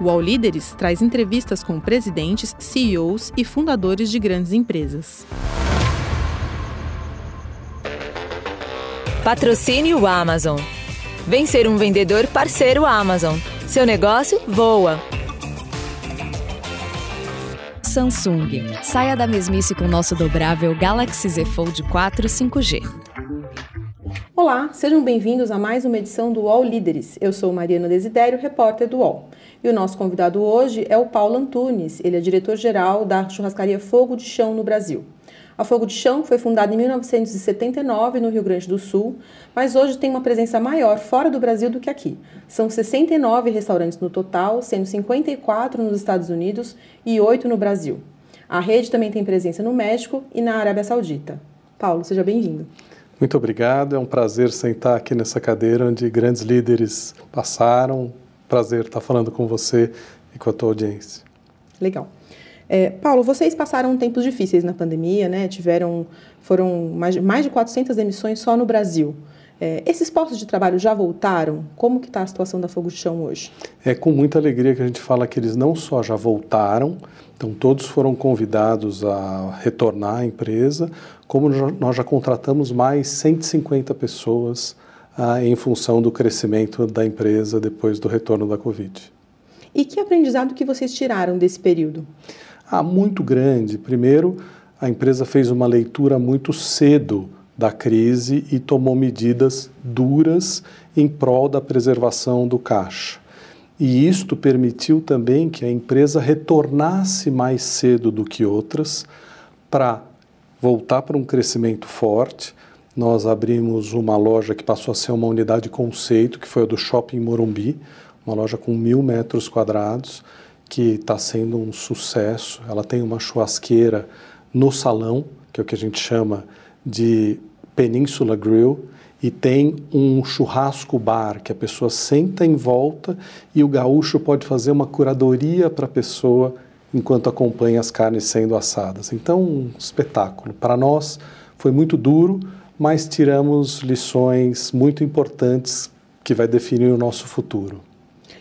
O All Líderes traz entrevistas com presidentes, CEOs e fundadores de grandes empresas. Patrocínio Amazon. Vem ser um vendedor parceiro Amazon. Seu negócio voa. Samsung. Saia da mesmice com nosso dobrável Galaxy Z Fold 4 5G. Olá, sejam bem-vindos a mais uma edição do UOL Líderes. Eu sou Mariana Desidério, repórter do UOL. E o nosso convidado hoje é o Paulo Antunes, ele é diretor-geral da churrascaria Fogo de Chão no Brasil. A Fogo de Chão foi fundada em 1979 no Rio Grande do Sul, mas hoje tem uma presença maior fora do Brasil do que aqui. São 69 restaurantes no total, sendo 54 nos Estados Unidos e 8 no Brasil. A rede também tem presença no México e na Arábia Saudita. Paulo, seja bem-vindo. Muito obrigado, é um prazer sentar aqui nessa cadeira onde grandes líderes passaram. Prazer estar falando com você e com a tua audiência. Legal. É, Paulo, vocês passaram tempos difíceis na pandemia, né? Tiveram, foram mais, mais de 400 demissões só no Brasil. É, esses postos de trabalho já voltaram? Como que está a situação da Fogo de Chão hoje? É com muita alegria que a gente fala que eles não só já voltaram, então todos foram convidados a retornar à empresa, como nós já contratamos mais 150 pessoas ah, em função do crescimento da empresa depois do retorno da Covid. E que aprendizado que vocês tiraram desse período? Ah, muito grande. Primeiro, a empresa fez uma leitura muito cedo da crise e tomou medidas duras em prol da preservação do caixa. E isto permitiu também que a empresa retornasse mais cedo do que outras para voltar para um crescimento forte. Nós abrimos uma loja que passou a ser uma unidade conceito, que foi a do Shopping Morumbi, uma loja com mil metros quadrados, que está sendo um sucesso. Ela tem uma churrasqueira no salão, que é o que a gente chama de Península Grill e tem um churrasco bar que a pessoa senta em volta e o gaúcho pode fazer uma curadoria para a pessoa enquanto acompanha as carnes sendo assadas. Então, um espetáculo. Para nós foi muito duro, mas tiramos lições muito importantes que vai definir o nosso futuro.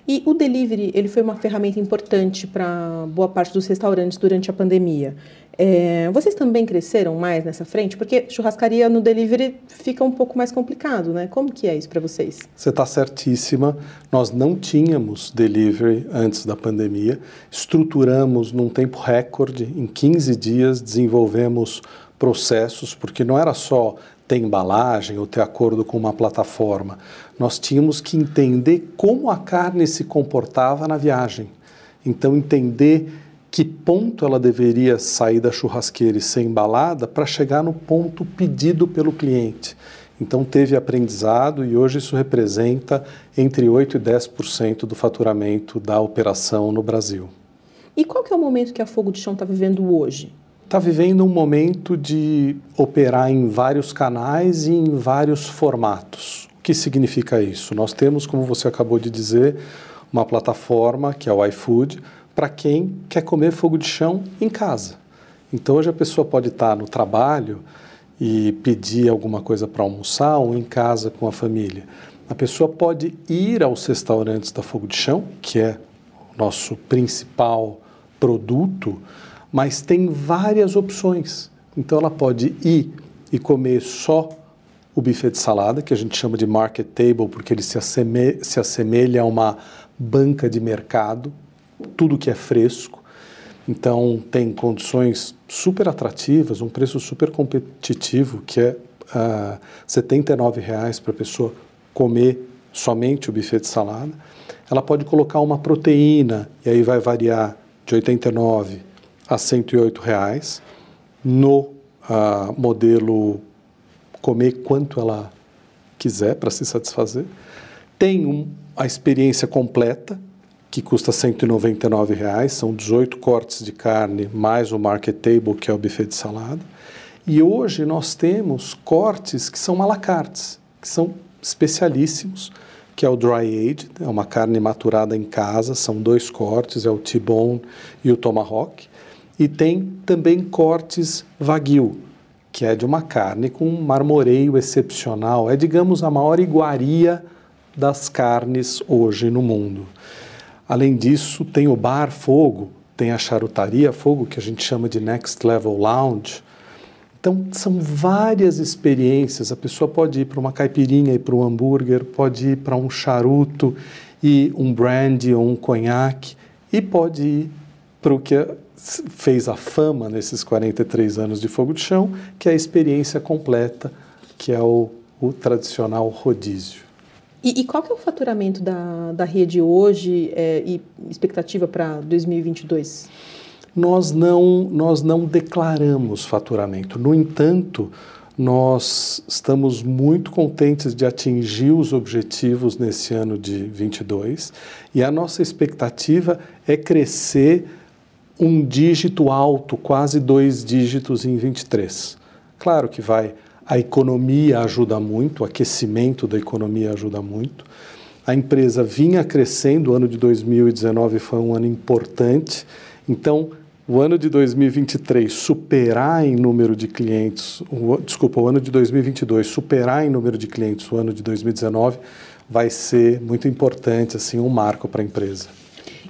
E o delivery, ele foi uma ferramenta importante para boa parte dos restaurantes durante a pandemia. É, vocês também cresceram mais nessa frente? Porque churrascaria no delivery fica um pouco mais complicado, né? Como que é isso para vocês? Você está certíssima. Nós não tínhamos delivery antes da pandemia. Estruturamos num tempo recorde. Em 15 dias desenvolvemos processos, porque não era só ter embalagem ou ter acordo com uma plataforma. Nós tínhamos que entender como a carne se comportava na viagem. Então, entender que ponto ela deveria sair da churrasqueira e ser embalada para chegar no ponto pedido pelo cliente. Então teve aprendizado e hoje isso representa entre 8 e 10% do faturamento da operação no Brasil. E qual que é o momento que a Fogo de Chão está vivendo hoje? Está vivendo um momento de operar em vários canais e em vários formatos. O que significa isso? Nós temos, como você acabou de dizer, uma plataforma que é o iFood, para quem quer comer fogo de chão em casa. Então hoje a pessoa pode estar no trabalho e pedir alguma coisa para almoçar ou em casa com a família. A pessoa pode ir aos restaurantes da Fogo de Chão, que é o nosso principal produto, mas tem várias opções. Então ela pode ir e comer só o buffet de salada, que a gente chama de market table, porque ele se assemelha, se assemelha a uma banca de mercado, tudo que é fresco. Então tem condições super atrativas, um preço super competitivo, que é R$ 79,00 para a pessoa comer somente o buffet de salada. Ela pode colocar uma proteína, e aí vai variar de R$ 89 a 108 reais, no uh, modelo comer quanto ela quiser para se satisfazer. Tem um, a experiência completa, que custa 199 reais, são 18 cortes de carne mais o market table, que é o buffet de salada. E hoje nós temos cortes que são alacartes, que são especialíssimos, que é o dry aged, é uma carne maturada em casa, são dois cortes, é o T-bone e o tomahawk. E tem também cortes wagyu, que é de uma carne com um marmoreio excepcional, é digamos a maior iguaria das carnes hoje no mundo. Além disso, tem o bar Fogo, tem a charutaria Fogo, que a gente chama de Next Level Lounge. Então, são várias experiências. A pessoa pode ir para uma caipirinha e para um hambúrguer, pode ir para um charuto e um brandy ou um conhaque, e pode ir para o que fez a fama nesses 43 anos de fogo de chão, que é a experiência completa, que é o, o tradicional rodízio. E, e, qual que é o faturamento da, da rede hoje é, e expectativa para 2022? Nós não, nós não declaramos faturamento. No entanto, nós estamos muito contentes de atingir os objetivos nesse ano de 22 e a nossa expectativa é crescer um dígito alto, quase dois dígitos em 23. Claro que vai, a economia ajuda muito, o aquecimento da economia ajuda muito. A empresa vinha crescendo, o ano de 2019 foi um ano importante, então o ano de 2023 superar em número de clientes, o, desculpa, o ano de 2022 superar em número de clientes o ano de 2019 vai ser muito importante, assim, um marco para a empresa.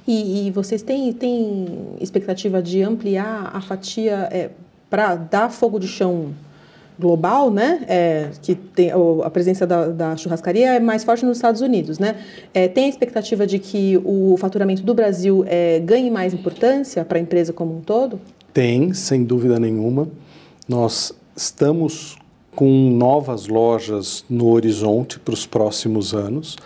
E, e, vocês têm, têm expectativa de ampliar a fatia é, para dar fogo de chão global, né? É, que tem a presença da, da, churrascaria é mais forte nos Estados Unidos, né? É, tem a expectativa de que o faturamento do Brasil é, ganhe mais importância para a empresa como um todo? Tem, sem dúvida nenhuma. Nós estamos com novas lojas no horizonte para os próximos anos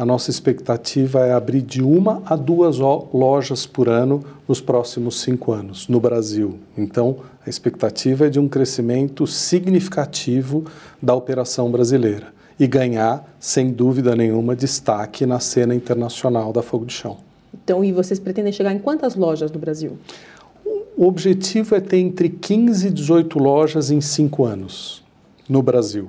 a nossa expectativa é abrir de uma a duas lojas por ano nos próximos cinco anos no Brasil. Então, a expectativa é de um crescimento significativo da operação brasileira e ganhar, sem dúvida nenhuma, destaque na cena internacional da Fogo de Chão. Então, e vocês pretendem chegar em quantas lojas no Brasil? O objetivo é ter entre 15 e 18 lojas em cinco anos no Brasil.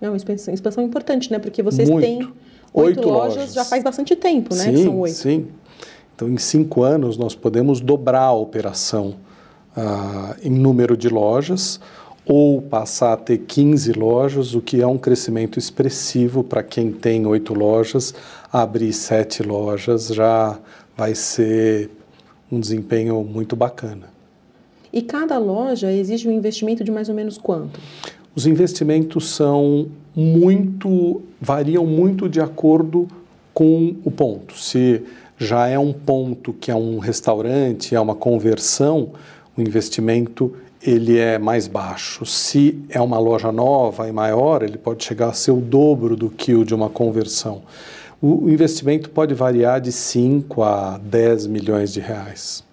É uma expansão, expansão importante, né? Porque vocês Muito. têm oito, oito lojas, lojas, já faz bastante tempo, né? Sim, São oito. Sim. Então, em cinco anos, nós podemos dobrar a operação ah, em número de lojas ou passar a ter 15 lojas, o que é um crescimento expressivo para quem tem oito lojas. Abrir sete lojas já vai ser um desempenho muito bacana. E cada loja exige um investimento de mais ou menos quanto? Os investimentos são muito variam muito de acordo com o ponto. Se já é um ponto que é um restaurante, é uma conversão, o investimento ele é mais baixo. Se é uma loja nova e maior, ele pode chegar a ser o dobro do que o de uma conversão. O investimento pode variar de 5 a 10 milhões de reais.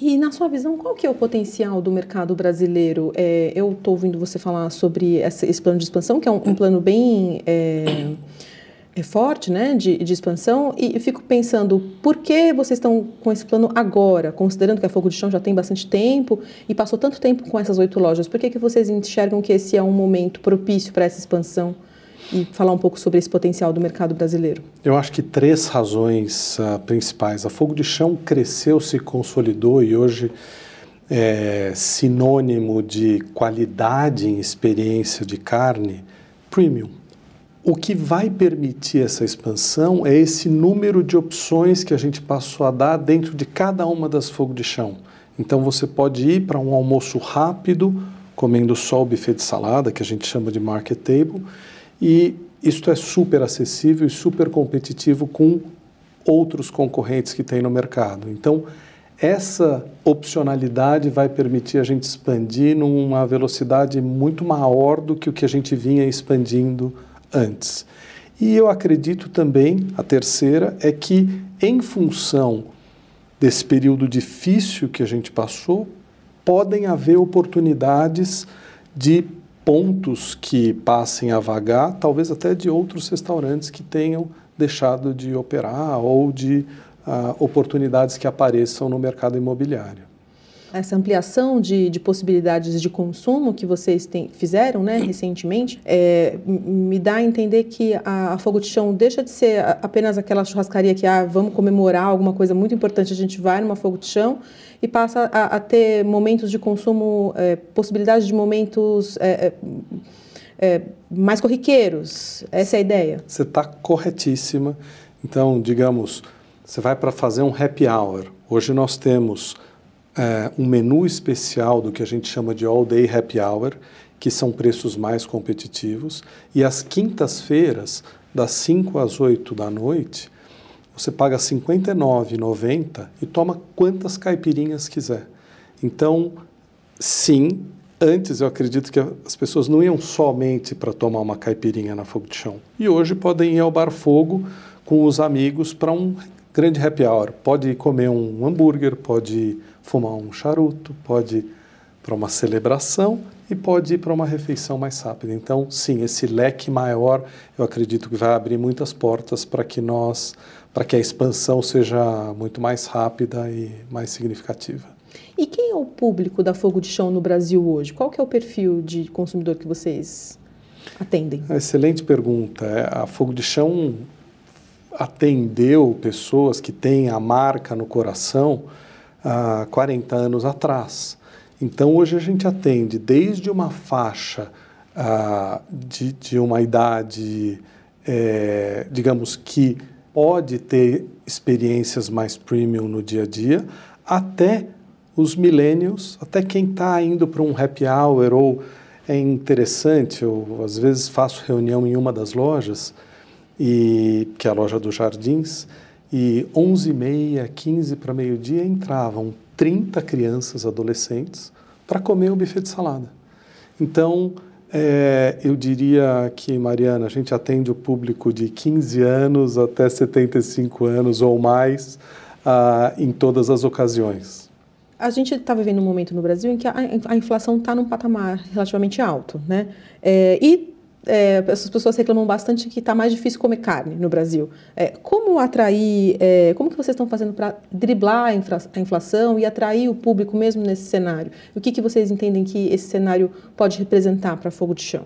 E na sua visão, qual que é o potencial do mercado brasileiro? É, eu estou ouvindo você falar sobre essa, esse plano de expansão, que é um, um plano bem é, é forte, né, de, de, expansão, e fico pensando, por que vocês estão com esse plano agora, considerando que a Fogo de Chão já tem bastante tempo e passou tanto tempo com essas oito lojas, por que, que vocês enxergam que esse é um momento propício para essa expansão? E falar um pouco sobre esse potencial do mercado brasileiro? Eu acho que três razões uh, principais. A Fogo de Chão cresceu, se consolidou e hoje é sinônimo de qualidade em experiência de carne premium. O que vai permitir essa expansão é esse número de opções que a gente passou a dar dentro de cada uma das Fogo de Chão. Então você pode ir para um almoço rápido, comendo só o buffet de salada, que a gente chama de market table, e isto é super acessível e super competitivo com outros concorrentes que tem no mercado. Então, essa opcionalidade vai permitir a gente expandir numa velocidade muito maior do que o que a gente vinha expandindo antes. E eu acredito também, a terceira, é que em função desse período difícil que a gente passou, podem haver oportunidades de pontos que passem a vagar, talvez até de outros restaurantes que tenham deixado de operar ou de uh, oportunidades que apareçam no mercado imobiliário. Essa ampliação de, de possibilidades de consumo que vocês tem, fizeram né, recentemente é, me dá a entender que a, a, Fogo de Chão deixa de ser apenas aquela churrascaria que ah, vamos comemorar alguma coisa muito importante, a gente vai numa Fogo de Chão e passa a, a ter momentos de consumo, é, possibilidades de momentos é, é, é, mais corriqueiros. Essa é a ideia. Você está corretíssima. Então, digamos, Você vai para fazer um happy hour. Hoje nós temos é, um menu especial do que a gente chama de all day happy hour, que são preços mais competitivos. E às quintas-feiras, das 5 às 8 da noite, você paga R$ 59,90 e toma quantas caipirinhas quiser. Então, sim, antes eu acredito que as pessoas não iam somente para tomar uma caipirinha na fogo de chão. E hoje podem ir ao bar fogo com os amigos para um grande happy hour. Pode comer um hambúrguer, pode fumar um charuto, pode ir para uma celebração e pode ir para uma refeição mais rápida. Então, sim, esse leque maior, eu acredito que vai abrir muitas portas para que nós, para que a expansão seja muito mais rápida e mais significativa. E quem é o público da Fogo de Chão no Brasil hoje? Qual que é o perfil de consumidor que vocês atendem? Excelente pergunta. É, a Fogo de Chão atendeu pessoas que têm a marca no coração há 40 anos atrás. Então, hoje a gente atende desde uma faixa ah, de, de, uma idade, é, digamos que pode ter experiências mais premium no dia a dia, até os millennials, até quem está indo para um happy hour ou é interessante, eu às vezes faço reunião em uma das lojas, e, que é a loja dos Jardins, e 11h30, 15 para meio-dia entravam 30 crianças, adolescentes, para comer o buffet de salada. Então, é, eu diria que, Mariana, a gente atende o público de 15 anos até 75 anos ou mais ah, em todas as ocasiões. A gente está vivendo um momento no Brasil em que a, a inflação está num patamar relativamente alto, né? É, e é, as pessoas reclamam bastante que está mais difícil comer carne no Brasil. É, como atrair, é, como que vocês estão fazendo para driblar a, a, inflação e atrair o público mesmo nesse cenário? O que, que vocês entendem que esse cenário pode representar para Fogo de Chão?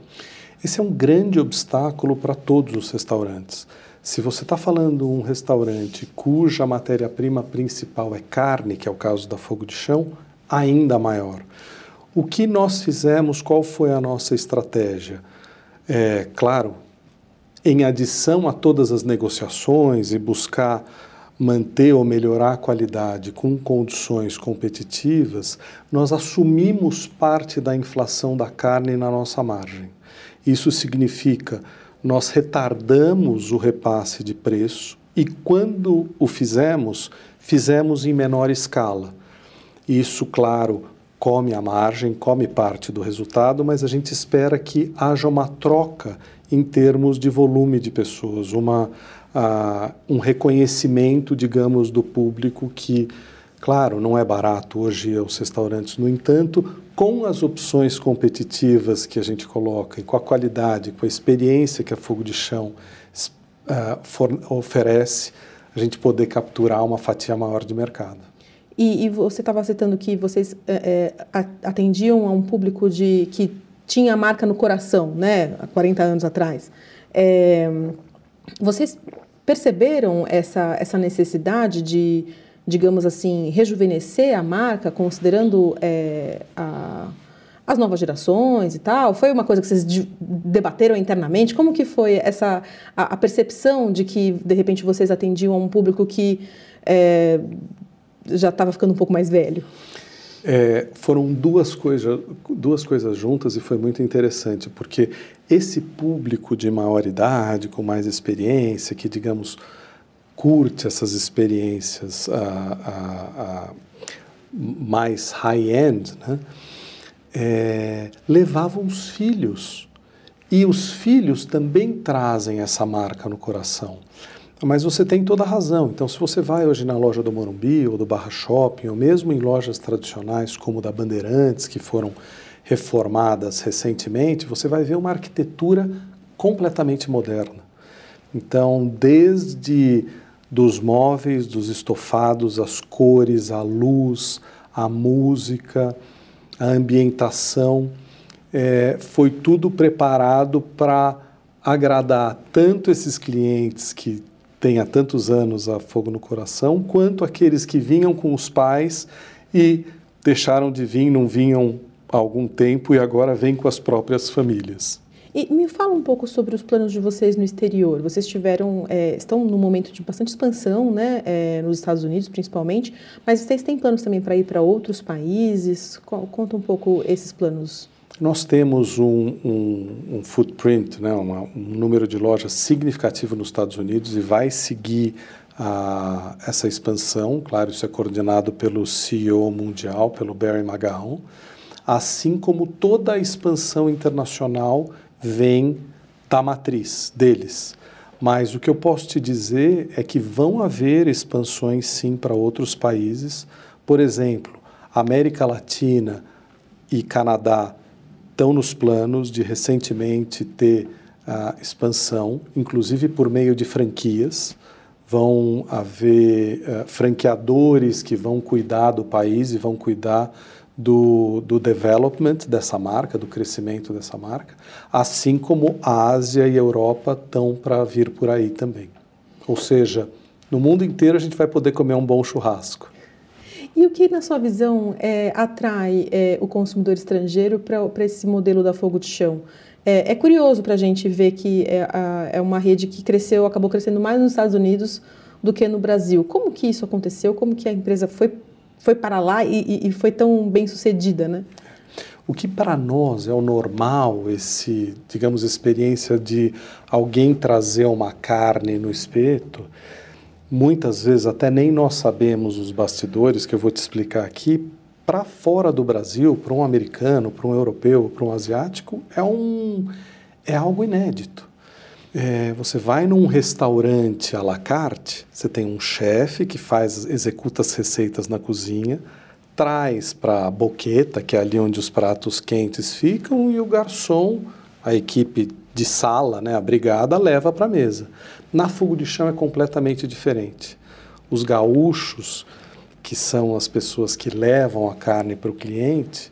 Esse é um grande obstáculo para todos os restaurantes. Se você está falando um restaurante cuja matéria-prima principal é carne, que é o caso da Fogo de Chão, ainda maior. O que nós fizemos, qual foi a nossa estratégia? É, claro, em adição a todas as negociações e buscar manter ou melhorar a qualidade com condições competitivas, nós assumimos parte da inflação da carne na nossa margem. Isso significa nós retardamos o repasse de preço e quando o fizemos, fizemos em menor escala. Isso, claro, come a margem, come parte do resultado, mas a gente espera que haja uma troca em termos de volume de pessoas, uma, uh, um reconhecimento, digamos, do público que, claro, não é barato hoje os restaurantes, no entanto, com as opções competitivas que a gente coloca e com a qualidade, com a experiência que a Fogo de Chão uh, for, oferece, a gente poder capturar uma fatia maior de mercado. E, e você estava citando que vocês é, atendiam a um público de que tinha a marca no coração, né, há 40 anos atrás. É, vocês perceberam essa, essa necessidade de, digamos assim, rejuvenescer a marca, considerando é, a, as novas gerações e tal? Foi uma coisa que vocês debateram internamente? Como que foi essa a, a percepção de que, de repente, vocês atendiam a um público que é, já estava ficando um pouco mais velho? É, foram duas, coisa, duas coisas juntas e foi muito interessante, porque esse público de maior idade, com mais experiência, que, digamos, curte essas experiências a, a, a mais high-end, né? É, levavam os filhos. E os filhos também trazem essa marca no coração. Mas você tem toda a razão. Então, se você vai hoje na loja do Morumbi ou do Barra Shopping, ou mesmo em lojas tradicionais como da Bandeirantes, que foram reformadas recentemente, você vai ver uma arquitetura completamente moderna. Então, desde dos móveis, dos estofados, as cores, a luz, a música, a ambientação, é, foi tudo preparado para agradar tanto esses clientes que tem há tantos anos a fogo no coração, quanto aqueles que vinham com os pais e deixaram de vir, não vinham há algum tempo e agora vêm com as próprias famílias. E me fala um pouco sobre os planos de vocês no exterior. Vocês tiveram, é, estão num momento de bastante expansão, né, é, nos Estados Unidos principalmente, mas vocês têm planos também para ir para outros países? Conta um pouco esses planos. Nós temos um, um, um footprint, né, uma, um número de lojas significativo nos Estados Unidos e vai seguir a, essa expansão. Claro, isso é coordenado pelo CEO mundial, pelo Barry Magahon, assim como toda a expansão internacional vem da matriz deles. Mas o que eu posso te dizer é que vão haver expansões sim para outros países. Por exemplo, América Latina e Canadá estão nos planos de recentemente ter a expansão, inclusive por meio de franquias. Vão haver uh, franqueadores que vão cuidar do país e vão cuidar do, do development dessa marca, do crescimento dessa marca, assim como a Ásia e a Europa estão para vir por aí também. Ou seja, no mundo inteiro a gente vai poder comer um bom churrasco. E o que, na sua visão, é, atrai é, o consumidor estrangeiro para esse modelo da fogo de chão? É, é curioso para a gente ver que é, é uma rede que cresceu, acabou crescendo mais nos Estados Unidos do que no Brasil. Como que isso aconteceu? Como que a empresa foi foi para lá e, e foi tão bem sucedida, né? O que para nós é o normal, esse, digamos, experiência de alguém trazer uma carne no espeto, muitas vezes até nem nós sabemos os bastidores que eu vou te explicar aqui. Para fora do Brasil, para um americano, para um europeu, para um asiático, é um é algo inédito. É, você vai num restaurante à la carte, você tem um chefe que faz, executa as receitas na cozinha, traz para a boqueta, que é ali onde os pratos quentes ficam, e o garçom, a equipe de sala, né, a brigada, leva para a mesa. Na fogo de chão é completamente diferente. Os gaúchos, que são as pessoas que levam a carne para o cliente,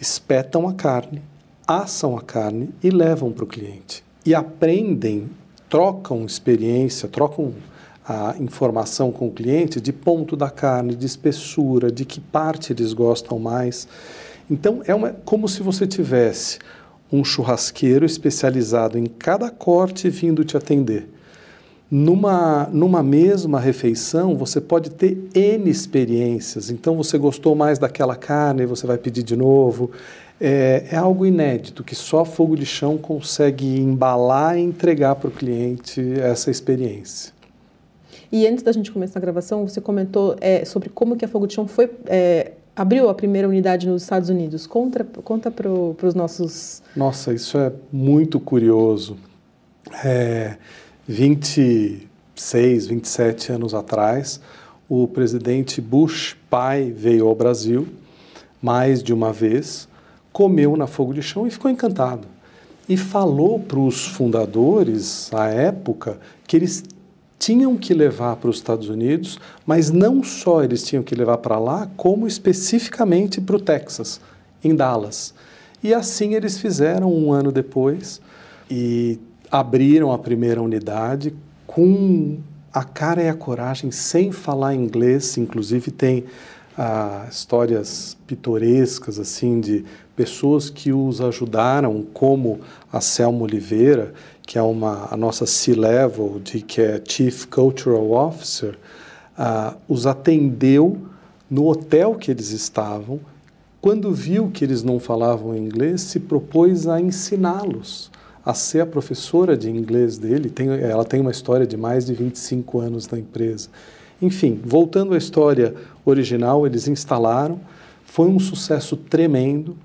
espetam a carne, assam a carne e levam para o cliente e aprendem, trocam experiência, trocam a informação com o cliente de ponto da carne, de espessura, de que parte eles gostam mais. Então é uma, como se você tivesse um churrasqueiro especializado em cada corte vindo te atender. Numa, numa mesma refeição, você pode ter N experiências. Então, você gostou mais daquela carne, você vai pedir de novo é, é, algo inédito que só fogo de chão consegue embalar e entregar para o cliente essa experiência. E antes da gente começar a gravação, você comentou é, sobre como que a Fogo de Chão foi é, abriu a primeira unidade nos Estados Unidos. Conta, conta para os nossos. Nossa, isso é muito curioso. É, 26, 27 anos atrás, o presidente Bush pai veio ao Brasil mais de uma vez comeu na fogo de chão e ficou encantado. E falou para os fundadores, à época, que eles tinham que levar para os Estados Unidos, mas não só eles tinham que levar para lá, como especificamente para o Texas, em Dallas. E assim eles fizeram um ano depois e abriram a primeira unidade com a cara e a coragem, sem falar inglês, inclusive tem histórias pitorescas assim de pessoas que os ajudaram, como a Selma Oliveira, que é uma a nossa C-level, de que é Chief Cultural Officer, uh, os atendeu no hotel que eles estavam. Quando viu que eles não falavam inglês, se propôs a ensiná-los a ser a professora de inglês dele. Tem, ela tem uma história de mais de 25 anos na empresa. Enfim, voltando à história original, eles instalaram, foi um sucesso tremendo.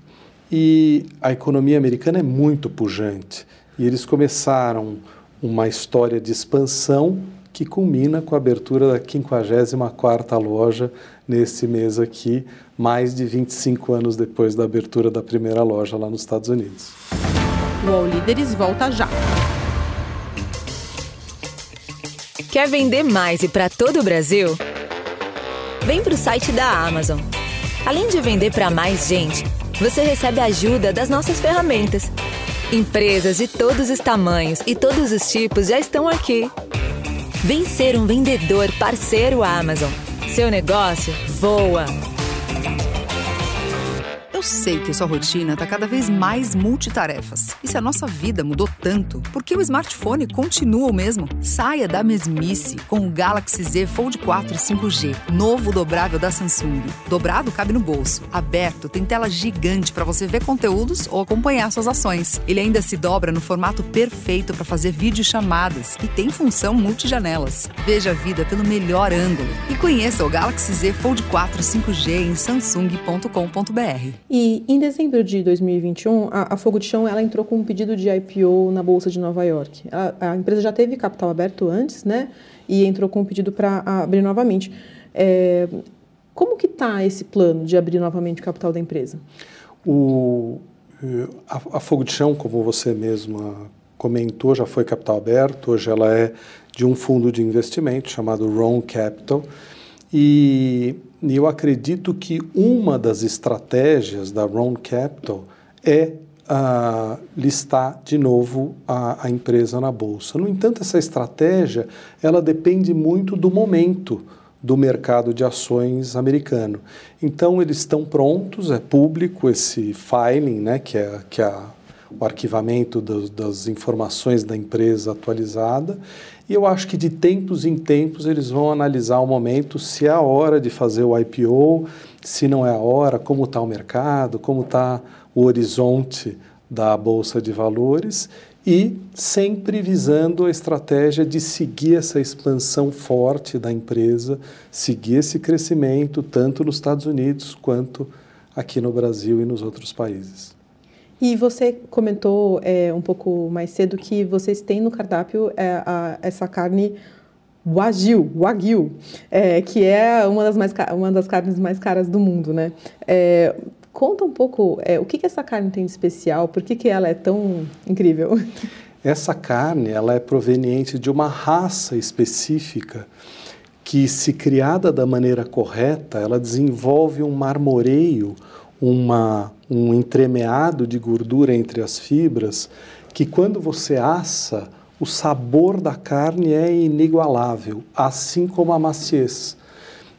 E a economia americana é muito pujante. E eles começaram uma história de expansão que culmina com a abertura da 54ª loja nesse mês aqui, mais de 25 anos depois da abertura da primeira loja lá nos Estados Unidos. O All volta já. Quer vender mais e para todo o Brasil? Vem para o site da Amazon. Além de vender para mais gente, você recebe ajuda das nossas ferramentas. Empresas de todos os tamanhos e todos os tipos já estão aqui. Vem ser um vendedor parceiro Amazon. Seu negócio voa. Eu sei que sua rotina está cada vez mais multitarefas. E se a nossa vida mudou tanto, por que o smartphone continua o mesmo? Saia da mesmice com o Galaxy Z Fold 4 5G, novo dobrável da Samsung. Dobrado cabe no bolso, aberto tem tela gigante para você ver conteúdos ou acompanhar suas ações. Ele ainda se dobra no formato perfeito para fazer videochamadas e tem função multijanelas. Veja a vida pelo melhor ângulo e conheça o Galaxy Z Fold 4 5G em samsung.com.br. E em dezembro de 2021, a, a, Fogo de Chão ela entrou com um pedido de IPO na Bolsa de Nova York. A, a empresa já teve capital aberto antes, né? E entrou com um pedido para abrir novamente. É, como que está esse plano de abrir novamente o capital da empresa? O, a, a Fogo de Chão, como você mesma comentou, já foi capital aberto. Hoje ela é de um fundo de investimento chamado Ron Capital. E e eu acredito que uma das estratégias da Round Capital é uh, listar de novo a, a, empresa na bolsa. No entanto, essa estratégia ela depende muito do momento do mercado de ações americano. Então, eles estão prontos, é público esse filing, né, que é, que é o arquivamento das, das informações da empresa atualizada, e eu acho que de tempos em tempos eles vão analisar o momento, se é a hora de fazer o IPO, se não é a hora, como está o mercado, como está o horizonte da Bolsa de Valores e sempre visando a estratégia de seguir essa expansão forte da empresa, seguir esse crescimento tanto nos Estados Unidos quanto aqui no Brasil e nos outros países. E você comentou é, um pouco mais cedo que vocês têm no cardápio é, a, essa carne Wagyu, Wagyu é, que é uma das, mais, uma das carnes mais caras do mundo, né? É, conta um pouco é, o que, que essa carne tem de especial, por que, que ela é tão incrível? Essa carne ela é proveniente de uma raça específica que, se criada da maneira correta, ela desenvolve um marmoreio, uma, um entremeado de gordura entre as fibras, que quando você assa, o sabor da carne é inigualável, assim como a maciez.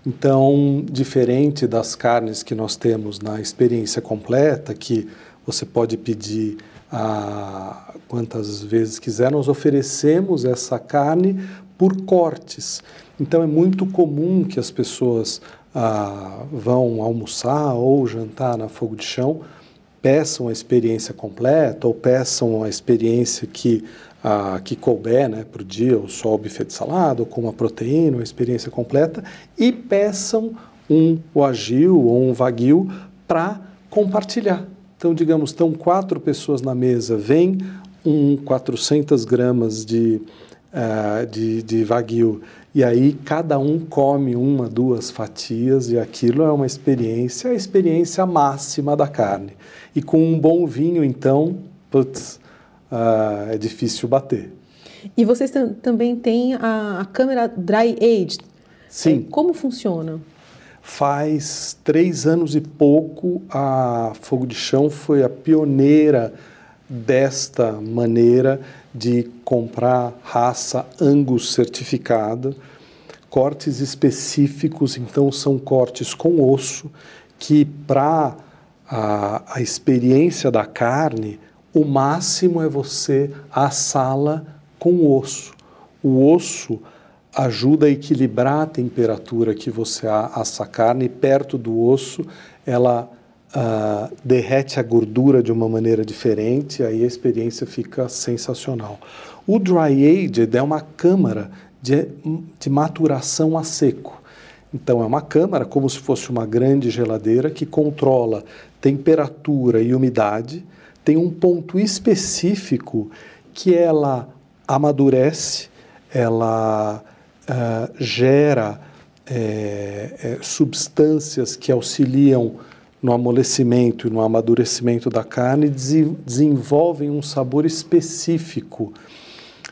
Então, diferente das carnes que nós temos na experiência completa, que você pode pedir a quantas vezes quiser, nós oferecemos essa carne por cortes. Então, é muito comum que as pessoas ah, vão almoçar ou jantar na fogo de chão, peçam a experiência completa ou peçam a experiência que, ah, que couber né, para o dia, ou só o buffet de salada, ou com uma proteína, uma experiência completa, e peçam um wagyu ou um wagyu para compartilhar. Então, digamos, estão quatro pessoas na mesa, vem um 400 gramas de, uh, de, de wagyu e aí cada um come uma, duas fatias e aquilo é uma experiência, a experiência máxima da carne. E com um bom vinho, então, putz, uh, é difícil bater. E vocês também têm a, a câmera Dry Aged. Sim. É, como funciona? Faz três anos e pouco, a Fogo de Chão foi a pioneira desta maneira de comprar raça Angus certificada, cortes específicos, então são cortes com osso, que para a, a experiência da carne, o máximo é você assá-la com osso. O osso ajuda a equilibrar a temperatura que você assa a carne, perto do osso ela derrete a gordura de uma maneira diferente, aí a experiência fica sensacional. O dry aged é uma câmara de, de maturação a seco. Então, é uma câmara como se fosse uma grande geladeira que controla temperatura e umidade, tem um ponto específico que ela amadurece, ela uh, gera é, é, substâncias que auxiliam no amolecimento e no amadurecimento da carne desenvolvem um sabor específico.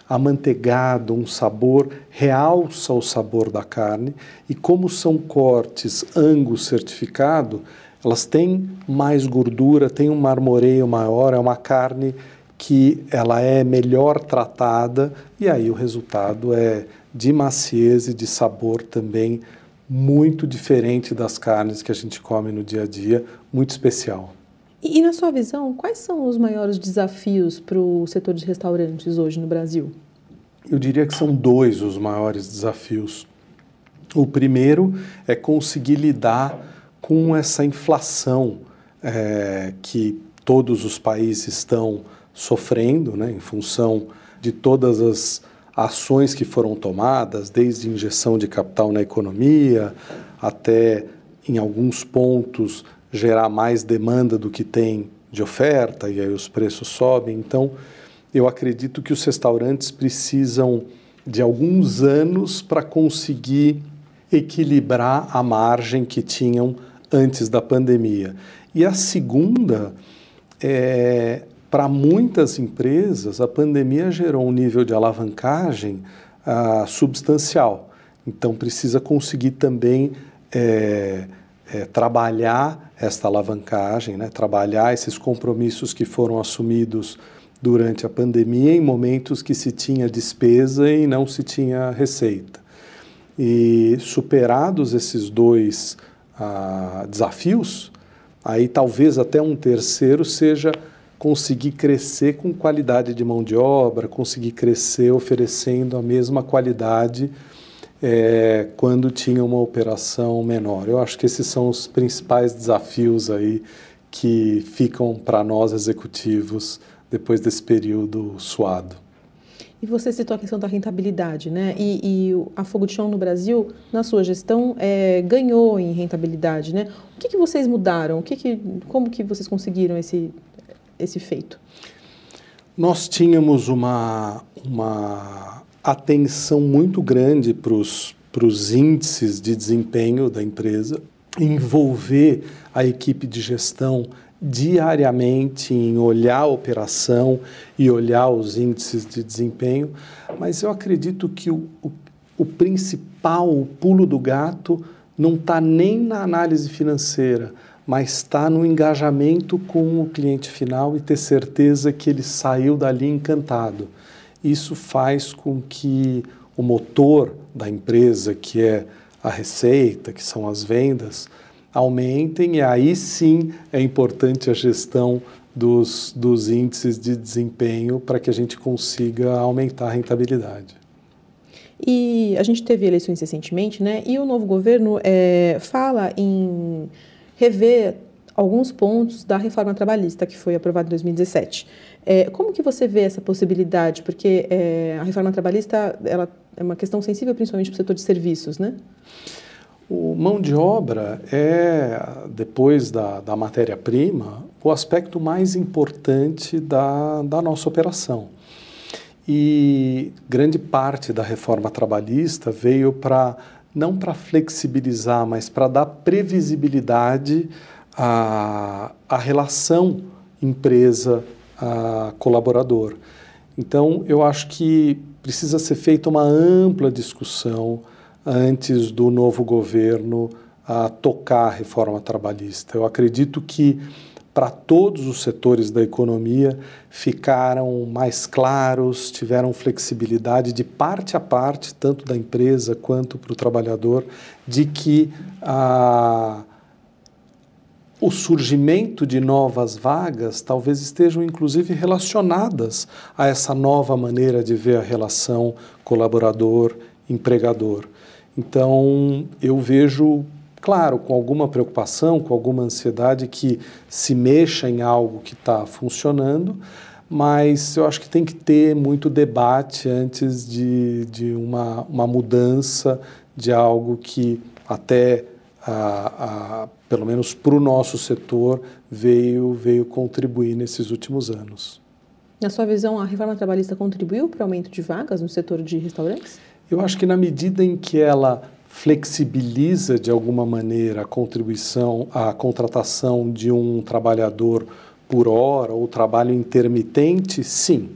Amanteigado, um sabor, realça o sabor da carne, e como são cortes Angus certificado, elas têm mais gordura, têm um marmoreio maior, é uma carne que ela é melhor tratada e aí o resultado é de maciez e de sabor também muito diferente das carnes que a gente come no dia a dia, muito especial. E, e na sua visão, quais são os maiores desafios para o setor de restaurantes hoje no Brasil? Eu diria que são dois os maiores desafios. O primeiro é conseguir lidar com essa inflação é, que todos os países estão sofrendo, né, em função de todas as ações que foram tomadas, desde injeção de capital na economia até, em alguns pontos, gerar mais demanda do que tem de oferta e aí os preços sobem. Então, eu acredito que os restaurantes precisam de alguns anos para conseguir equilibrar a margem que tinham antes da pandemia. E a segunda é para muitas empresas, a pandemia gerou um nível de alavancagem ah, substancial. Então, precisa conseguir também é, é, trabalhar esta alavancagem, né? trabalhar esses compromissos que foram assumidos durante a pandemia em momentos que se tinha despesa e não se tinha receita. E superados esses dois ah, desafios, aí talvez até um terceiro seja conseguir crescer com qualidade de mão de obra, conseguir crescer oferecendo a mesma qualidade é, quando tinha uma operação menor. Eu acho que esses são os principais desafios aí que ficam para nós executivos depois desse período suado. E você citou a questão da rentabilidade, né? E, e a Fogo de Chão no Brasil, na sua gestão, é, ganhou em rentabilidade, né? O que, que vocês mudaram? O que que, como que vocês conseguiram esse, esse feito? Nós tínhamos uma, uma atenção muito grande para os índices de desempenho da empresa, envolver a equipe de gestão diariamente em olhar a operação e olhar os índices de desempenho, mas eu acredito que o, o, o principal, o pulo do gato, não está nem na análise financeira, mas está no engajamento com o cliente final e ter certeza que ele saiu dali encantado. Isso faz com que o motor da empresa, que é a receita, que são as vendas, aumentem e aí sim é importante a gestão dos, dos índices de desempenho para que a gente consiga aumentar a rentabilidade. E a gente teve eleições recentemente, né? E o novo governo é, fala em rever alguns pontos da reforma trabalhista que foi aprovada em 2017. É, como que você vê essa possibilidade? Porque é, a reforma trabalhista ela é uma questão sensível principalmente para o setor de serviços, né? O mão de obra é, depois da, da matéria-prima, o aspecto mais importante da, da nossa operação. E grande parte da reforma trabalhista veio para não para flexibilizar, mas para dar previsibilidade à, à relação empresa-colaborador. Então, eu acho que precisa ser feita uma ampla discussão antes do novo governo a tocar a reforma trabalhista. Eu acredito que para todos os setores da economia ficaram mais claros, tiveram flexibilidade de parte a parte, tanto da empresa quanto para o trabalhador, de que a, o surgimento de novas vagas talvez estejam inclusive relacionadas a essa nova maneira de ver a relação colaborador-empregador. Então, eu vejo Claro, com alguma preocupação, com alguma ansiedade que se mexa em algo que está funcionando, mas eu acho que tem que ter muito debate antes de, de uma, uma mudança de algo que até, a, a, pelo menos para o nosso setor, veio, veio contribuir nesses últimos anos. Na sua visão, a reforma trabalhista contribuiu para o aumento de vagas no setor de restaurantes? Eu acho que na medida em que ela flexibiliza de alguma maneira a contribuição, a contratação de um trabalhador por hora ou trabalho intermitente, sim,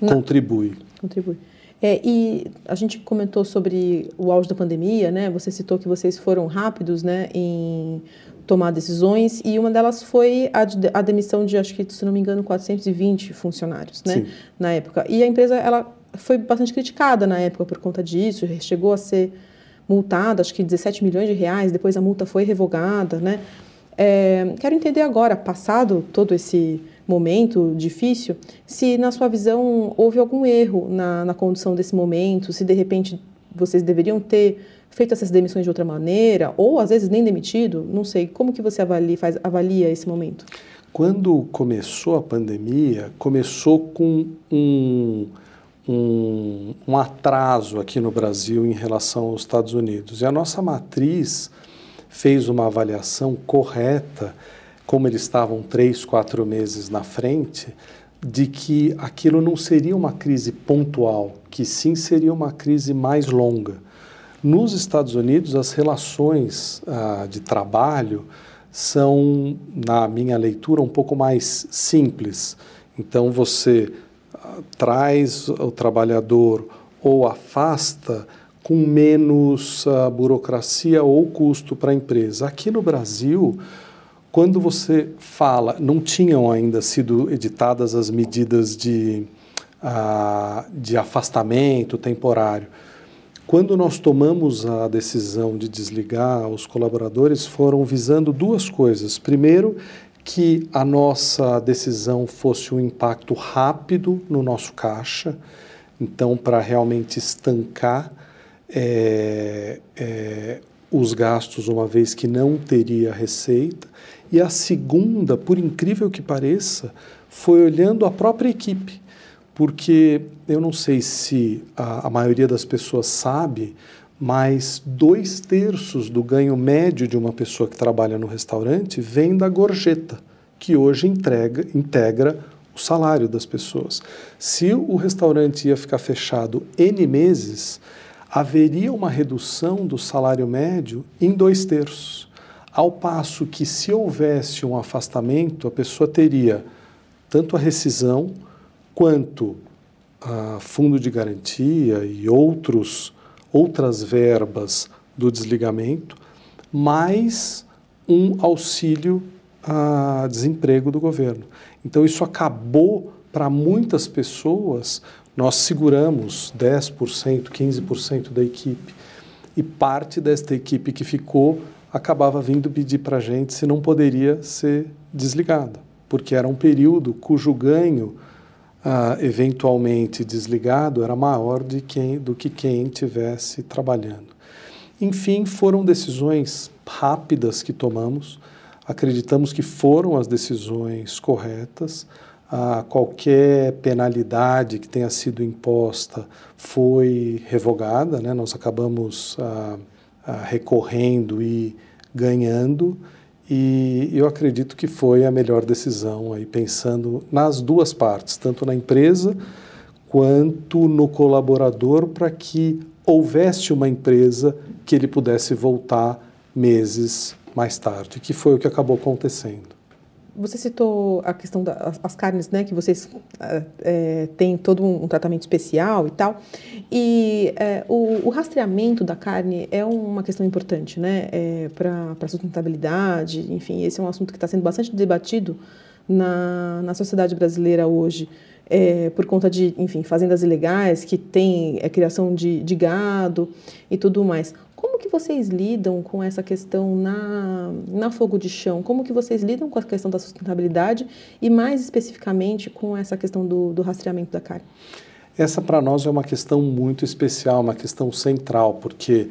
Não. contribui. Contribui. É, e a gente comentou sobre o auge da pandemia, né? Você citou que vocês foram rápidos, né, em tomar decisões e uma delas foi a, de, a demissão de, acho que, se não me engano, 420 funcionários, né, Sim. na época. E a empresa, ela foi bastante criticada na época por conta disso, chegou a ser multada, acho que 17 milhões de reais, depois a multa foi revogada, né? É, quero entender agora, passado todo esse momento difícil, se na sua visão houve algum erro na, na condução desse momento, se de repente vocês deveriam ter feito essas demissões de outra maneira, ou às vezes nem demitido, não sei. Como que você avalia, faz, avalia esse momento? Quando começou a pandemia, começou com um, um, um, atraso aqui no Brasil em relação aos Estados Unidos. E a nossa matriz fez uma avaliação correta, como eles estavam três, quatro meses na frente, de que aquilo não seria uma crise pontual, que sim seria uma crise mais longa. Nos Estados Unidos, as relações ah, de trabalho são, na minha leitura, um pouco mais simples. Então, você traz o trabalhador ou afasta com menos ah, burocracia ou custo para a empresa. Aqui no Brasil, quando você fala, não tinham ainda sido editadas as medidas de, uh, de afastamento temporário. Quando nós tomamos a decisão de desligar, os colaboradores foram visando duas coisas. Primeiro, que a nossa decisão fosse um impacto rápido no nosso caixa, então, para realmente estancar é, é, os gastos, uma vez que não teria receita. E a segunda, por incrível que pareça, foi olhando a própria equipe, porque eu não sei se a, a maioria das pessoas sabe, mas dois terços do ganho médio de uma pessoa que trabalha no restaurante vem da gorjeta, que hoje entrega, integra o salário das pessoas. Se o restaurante ia ficar fechado N meses, haveria uma redução do salário médio em dois terços. Ao passo que, se houvesse um afastamento, a pessoa teria tanto a rescisão quanto a fundo de garantia e outros, outras verbas do desligamento, mais um auxílio a desemprego do governo. Então, isso acabou para muitas pessoas. Nós seguramos 10%, 15% da equipe. E parte desta equipe que ficou acabava vindo pedir para a gente se não poderia ser desligada, porque era um período cujo ganho, ah, eventualmente desligado, era maior de quem, do que quem tivesse trabalhando. Enfim, foram decisões rápidas que tomamos, acreditamos que foram as decisões corretas. Ah, qualquer penalidade que tenha sido imposta foi revogada, né? nós acabamos. Ah, ah, recorrendo e ganhando. E eu acredito que foi a melhor decisão aí pensando nas duas partes, tanto na empresa quanto no colaborador, para que houvesse uma empresa que ele pudesse voltar meses mais tarde, que foi o que acabou acontecendo. Você citou a questão das carnes, né, que vocês é, têm todo um, tratamento especial e tal. E é, o, o, rastreamento da carne é uma questão importante, né, é, para a sustentabilidade. Enfim, esse é um assunto que está sendo bastante debatido na, na sociedade brasileira hoje. É, por conta de, enfim, fazendas ilegais que têm é, criação de, de gado e tudo mais. Que vocês lidam com essa questão na, na fogo de chão? Como que vocês lidam com a questão da sustentabilidade e mais especificamente com essa questão do, do rastreamento da carne? Essa para nós é uma questão muito especial, uma questão central, porque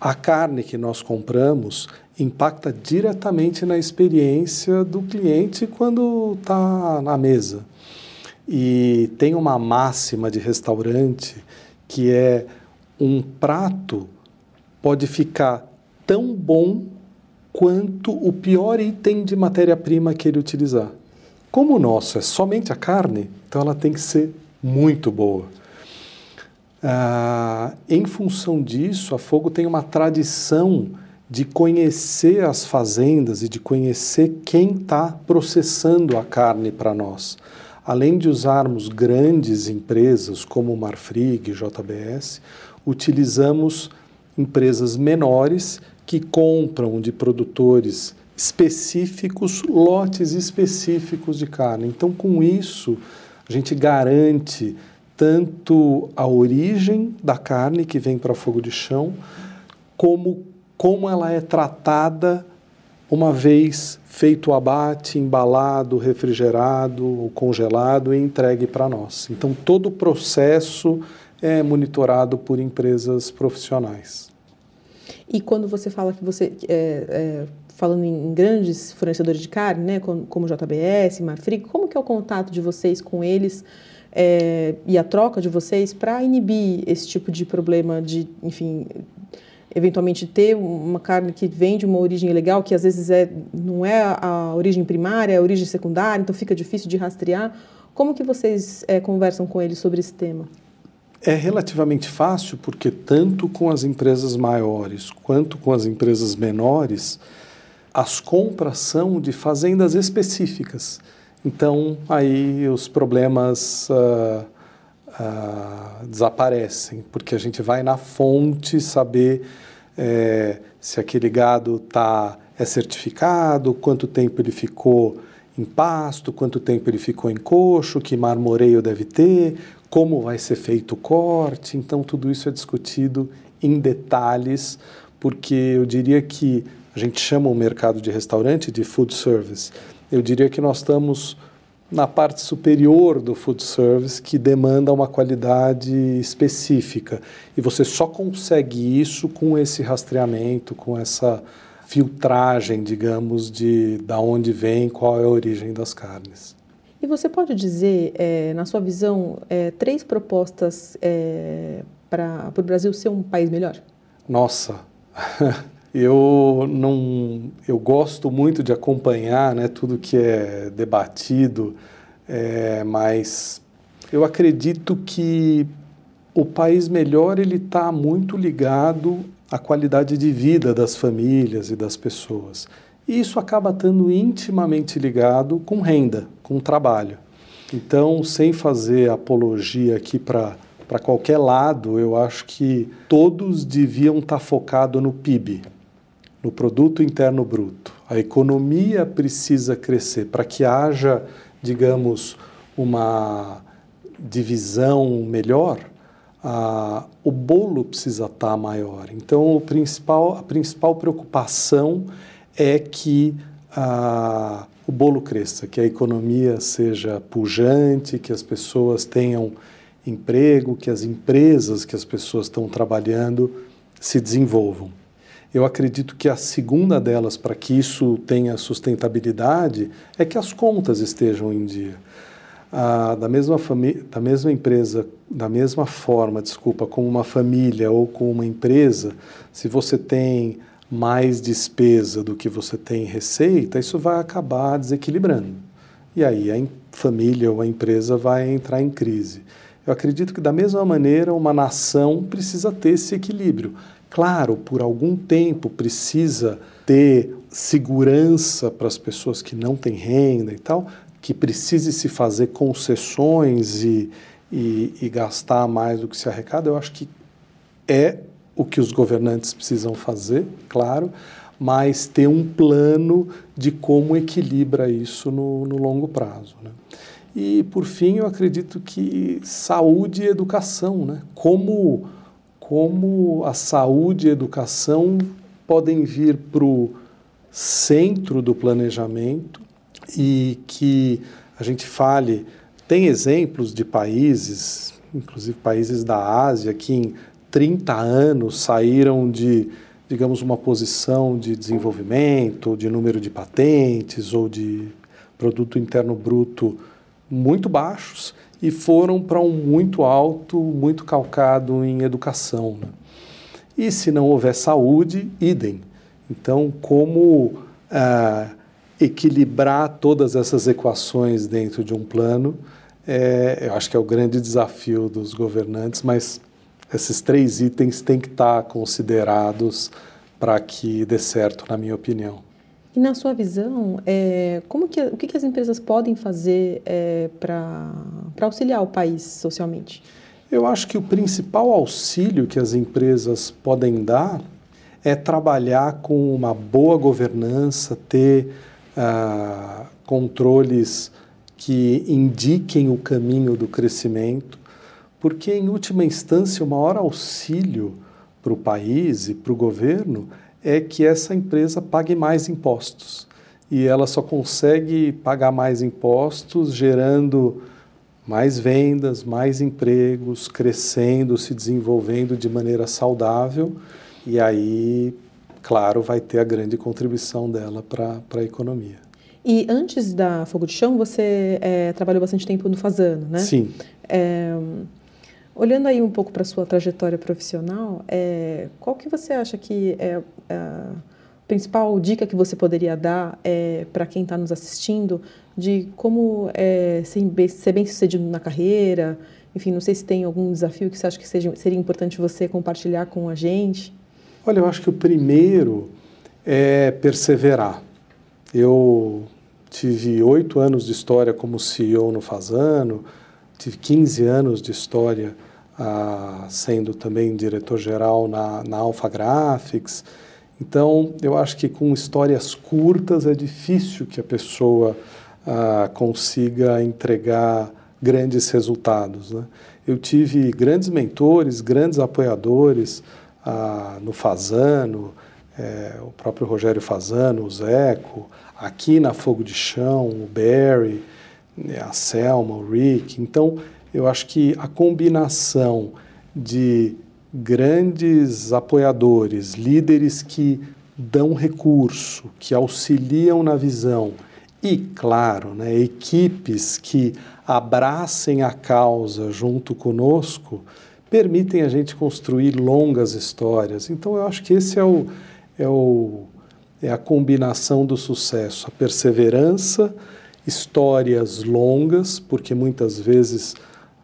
a carne que nós compramos impacta diretamente na experiência do cliente quando está na mesa. E tem uma máxima de restaurante que é um prato pode ficar tão bom quanto o pior item de matéria-prima que ele utilizar. Como o nosso é somente a carne, então ela tem que ser muito boa. Ah, em função disso, a Fogo tem uma tradição de conhecer as fazendas e de conhecer quem está processando a carne para nós. Além de usarmos grandes empresas como Marfrig, JBS, utilizamos empresas menores que compram de produtores específicos lotes específicos de carne. Então, com isso, a gente garante tanto a origem da carne que vem para fogo de chão, como como ela é tratada uma vez feito o abate, embalado, refrigerado ou congelado e entregue para nós. Então, todo o processo é monitorado por empresas profissionais. E quando você fala que você, é, é, falando em grandes fornecedores de carne, né, como, como JBS, Marfrig, como que é o contato de vocês com eles é, e a troca de vocês para inibir esse tipo de problema de, enfim, eventualmente ter uma carne que vem de uma origem ilegal, que às vezes é, não é a origem primária, é a origem secundária, então fica difícil de rastrear. Como que vocês é, conversam com eles sobre esse tema? É relativamente fácil porque tanto com as empresas maiores quanto com as empresas menores, as compras são de fazendas específicas. Então aí os problemas uh, uh, desaparecem, porque a gente vai na fonte saber é, se aquele gado tá, é certificado, quanto tempo ele ficou em pasto, quanto tempo ele ficou em coxo, que marmoreio deve ter, como vai ser feito o corte. Então, tudo isso é discutido em detalhes, porque eu diria que a gente chama o mercado de restaurante de food service. Eu diria que nós estamos na parte superior do food service que demanda uma qualidade específica. E você só consegue isso com esse rastreamento, com essa filtragem, digamos, de da onde vem, qual é a origem das carnes. E você pode dizer, é, na sua visão, é, três propostas é, para o Brasil ser um país melhor? Nossa, eu não, eu gosto muito de acompanhar, né, tudo que é debatido, é, mas eu acredito que o país melhor ele está muito ligado à qualidade de vida das famílias e das pessoas. E isso acaba estando intimamente ligado com renda, com trabalho. Então, sem fazer apologia aqui para para qualquer lado, eu acho que todos deviam estar tá focados no PIB, no produto interno bruto. A economia precisa crescer para que haja, digamos, uma divisão melhor. Ah, o bolo precisa estar tá maior. Então, principal, a principal preocupação é que ah, o bolo cresça, que a economia seja pujante, que as pessoas tenham emprego, que as empresas que as pessoas estão trabalhando se desenvolvam. Eu acredito que a segunda delas, para que isso tenha sustentabilidade, é que as contas estejam em dia. Ah, da mesma da mesma empresa, da mesma forma, desculpa, como uma família ou com uma empresa, se você tem mais despesa do que você tem receita, isso vai acabar desequilibrando. E aí a família ou a empresa vai entrar em crise. Eu acredito que, da mesma maneira, uma nação precisa ter esse equilíbrio. Claro, por algum tempo precisa ter segurança para as pessoas que não têm renda e tal, que precise se fazer concessões e, e, e gastar mais do que se arrecada. Eu acho que é o que os governantes precisam fazer, claro, mas ter um plano de como equilibra isso no, no longo prazo. Né? E, por fim, eu acredito que saúde e educação, né? como, como a saúde e a educação podem vir para o centro do planejamento e que a gente fale, tem exemplos de países, inclusive países da Ásia, que em 30 anos saíram de, digamos, uma posição de desenvolvimento, de número de patentes ou de produto interno bruto muito baixos e foram para um muito alto, muito calcado em educação. Né? E se não houver saúde, idem. Então, como ah, equilibrar todas essas equações dentro de um plano, é, eu acho que é o grande desafio dos governantes, mas esses três itens têm que estar considerados para que dê certo, na minha opinião. E na sua visão, é, como que, o que, que as empresas podem fazer é, para auxiliar o país socialmente? Eu acho que o principal auxílio que as empresas podem dar é trabalhar com uma boa governança, ter ah, controles que indiquem o caminho do crescimento porque, em última instância, o maior auxílio para o país e para o governo é que essa empresa pague mais impostos. E ela só consegue pagar mais impostos gerando mais vendas, mais empregos, crescendo, se desenvolvendo de maneira saudável. E aí, claro, vai ter a grande contribuição dela para a economia. E antes da Fogo de Chão, você é, trabalhou bastante tempo no Fazano, né? Sim. É, olhando aí um pouco para sua trajetória profissional, é, qual que você acha que é a principal dica que você poderia dar é, para quem está nos assistindo de como é, ser, bem, ser bem sucedido na carreira? Enfim, não sei se tem algum desafio que você acha que seja, seria importante você compartilhar com a gente. Olha, eu acho que o primeiro é perseverar. Eu tive oito anos de história como CEO no Fazano, tive 15 anos de história ah, sendo também diretor-geral na, na Alpha Graphics. Então, eu acho que com histórias curtas é difícil que a pessoa ah, consiga entregar grandes resultados. Né? Eu tive grandes mentores, grandes apoiadores ah, no Fazano, é, o próprio Rogério Fazano, o Zeco, aqui na Fogo de Chão, o Barry, a Selma, o Rick. Então, eu acho que a combinação de grandes apoiadores, líderes que dão recurso, que auxiliam na visão e, claro, né, equipes que abracem a causa junto conosco, permitem a gente construir longas histórias. Então, eu acho que esse é o, é o é a combinação do sucesso, a perseverança, histórias longas, porque muitas vezes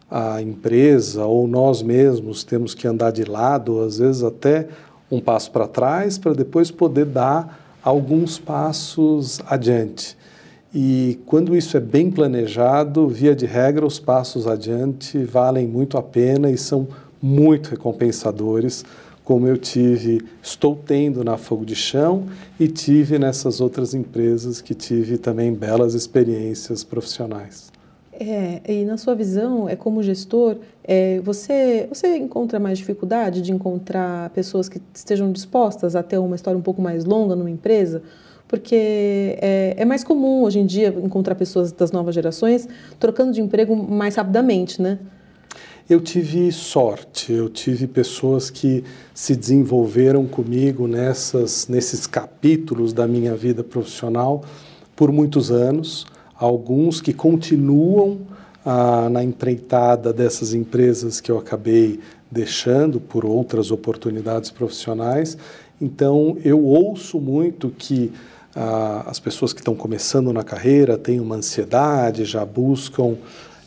a empresa ou nós mesmos temos que andar de lado, às vezes até um passo para trás, para depois poder dar alguns passos adiante. E quando isso é bem planejado, via de regra, os passos adiante valem muito a pena e são muito recompensadores como eu tive, estou tendo na Fogo de Chão e tive nessas outras empresas que tive também belas experiências profissionais. É, e na sua visão, é como gestor, é, você, você encontra mais dificuldade de encontrar pessoas que estejam dispostas a ter uma história um pouco mais longa numa empresa? Porque é, é mais comum hoje em dia encontrar pessoas das novas gerações trocando de emprego mais rapidamente, né? Eu tive sorte, eu tive pessoas que se desenvolveram comigo nessas, nesses capítulos da minha vida profissional por muitos anos, alguns que continuam ah, na empreitada dessas empresas que eu acabei deixando por outras oportunidades profissionais. Então, eu ouço muito que ah, as pessoas que estão começando na carreira têm uma ansiedade, já buscam.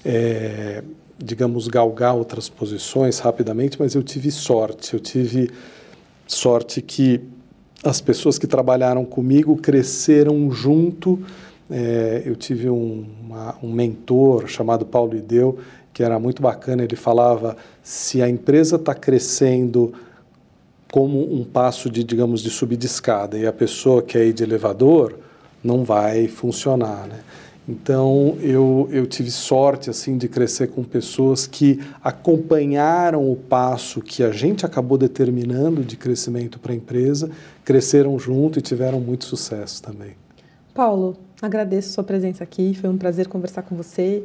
É, digamos, galgar outras posições rapidamente, mas eu tive sorte. Eu tive sorte que as pessoas que trabalharam comigo cresceram junto. É, eu tive um, uma, um mentor chamado Paulo Ideu, que era muito bacana. Ele falava: se a empresa está crescendo como um passo de, digamos, de subir de escada e a pessoa quer ir de elevador, não vai funcionar, né? Então eu, eu tive sorte assim de crescer com pessoas que acompanharam o passo que a gente acabou determinando de crescimento para a empresa, cresceram junto e tiveram muito sucesso também. Paulo, agradeço sua presença aqui, foi um prazer conversar com você.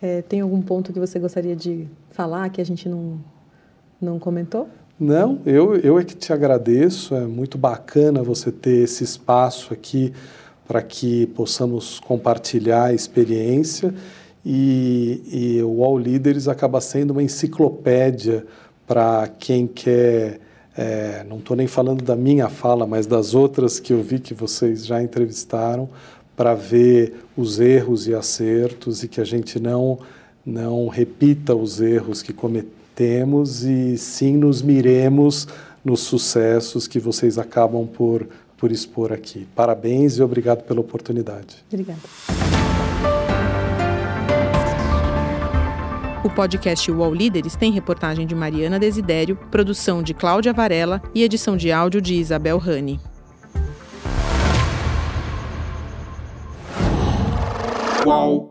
É, tem algum ponto que você gostaria de falar que a gente não, não comentou? Não, eu, eu é que te agradeço, é muito bacana você ter esse espaço aqui para que possamos compartilhar a experiência e, e o All Leaders acaba sendo uma enciclopédia para quem quer, é, não estou nem falando da minha fala, mas das outras que eu vi que vocês já entrevistaram, para ver os erros e acertos e que a gente não, não repita os erros que cometemos e sim nos miremos nos sucessos que vocês acabam por por expor aqui. Parabéns e obrigado pela oportunidade. Obrigada. O podcast UOL Líderes tem reportagem de Mariana Desidério, produção de Cláudia Varela e edição de áudio de Isabel Rani. UOL